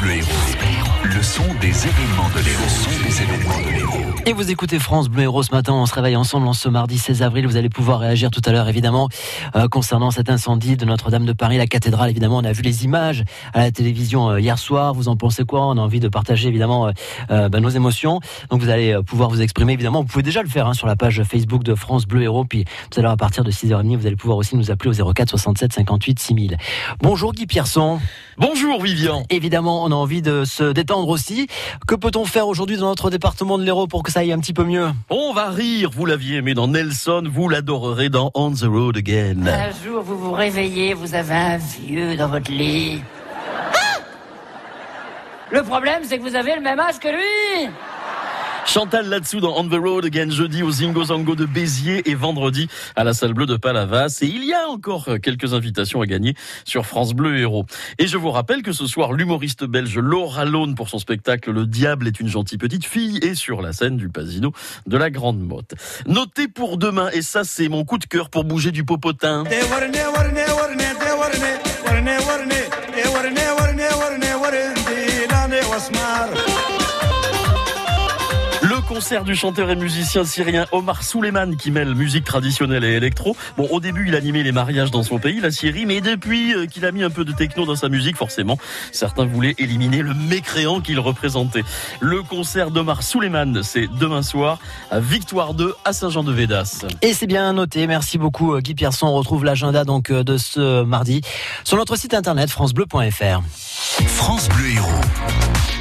Bleu Héros. Des événements de l'Héros. Le son des événements de l'Héros. Et vous écoutez France Bleu Héros ce matin, on se réveille ensemble en ce mardi 16 avril. Vous allez pouvoir réagir tout à l'heure évidemment euh, concernant cet incendie de Notre-Dame de Paris, la cathédrale. Évidemment, on a vu les images à la télévision euh, hier soir. Vous en pensez quoi? On a envie de partager évidemment euh, euh, ben, nos émotions. Donc vous allez euh, pouvoir vous exprimer évidemment. Vous pouvez déjà le faire hein, sur la page Facebook de France Bleu Héros. Puis tout à l'heure à partir de 6h30, vous allez pouvoir aussi nous appeler au 04 67 58 6000. Bonjour Guy Pierson. Bonjour Vivian. Évidemment, on a envie de se détendre aussi. Que peut-on faire aujourd'hui dans notre département de l'Hérault pour que ça aille un petit peu mieux On va rire, vous l'aviez aimé dans Nelson, vous l'adorerez dans On the Road Again. Un jour, vous vous réveillez, vous avez un vieux dans votre lit. Ah le problème, c'est que vous avez le même âge que lui. Chantal là-dessous dans On the Road Again jeudi au Zingo Zango de Béziers et vendredi à la salle bleue de Palavas. Et il y a encore quelques invitations à gagner sur France Bleu Héros. Et je vous rappelle que ce soir, l'humoriste belge Laura Lone pour son spectacle Le Diable est une gentille petite fille est sur la scène du Pasino de la Grande Motte. Notez pour demain, et ça c'est mon coup de cœur pour bouger du popotin. Concert du chanteur et musicien syrien Omar Souleyman qui mêle musique traditionnelle et électro. Bon, au début, il animait les mariages dans son pays, la Syrie, mais depuis euh, qu'il a mis un peu de techno dans sa musique, forcément, certains voulaient éliminer le mécréant qu'il représentait. Le concert d'Omar Souleyman, c'est demain soir à Victoire 2 à Saint-Jean-de-Védas. Et c'est bien noté. Merci beaucoup euh, Guy Pierson. On retrouve l'agenda donc euh, de ce mardi sur notre site internet francebleu.fr. France Bleu Héros.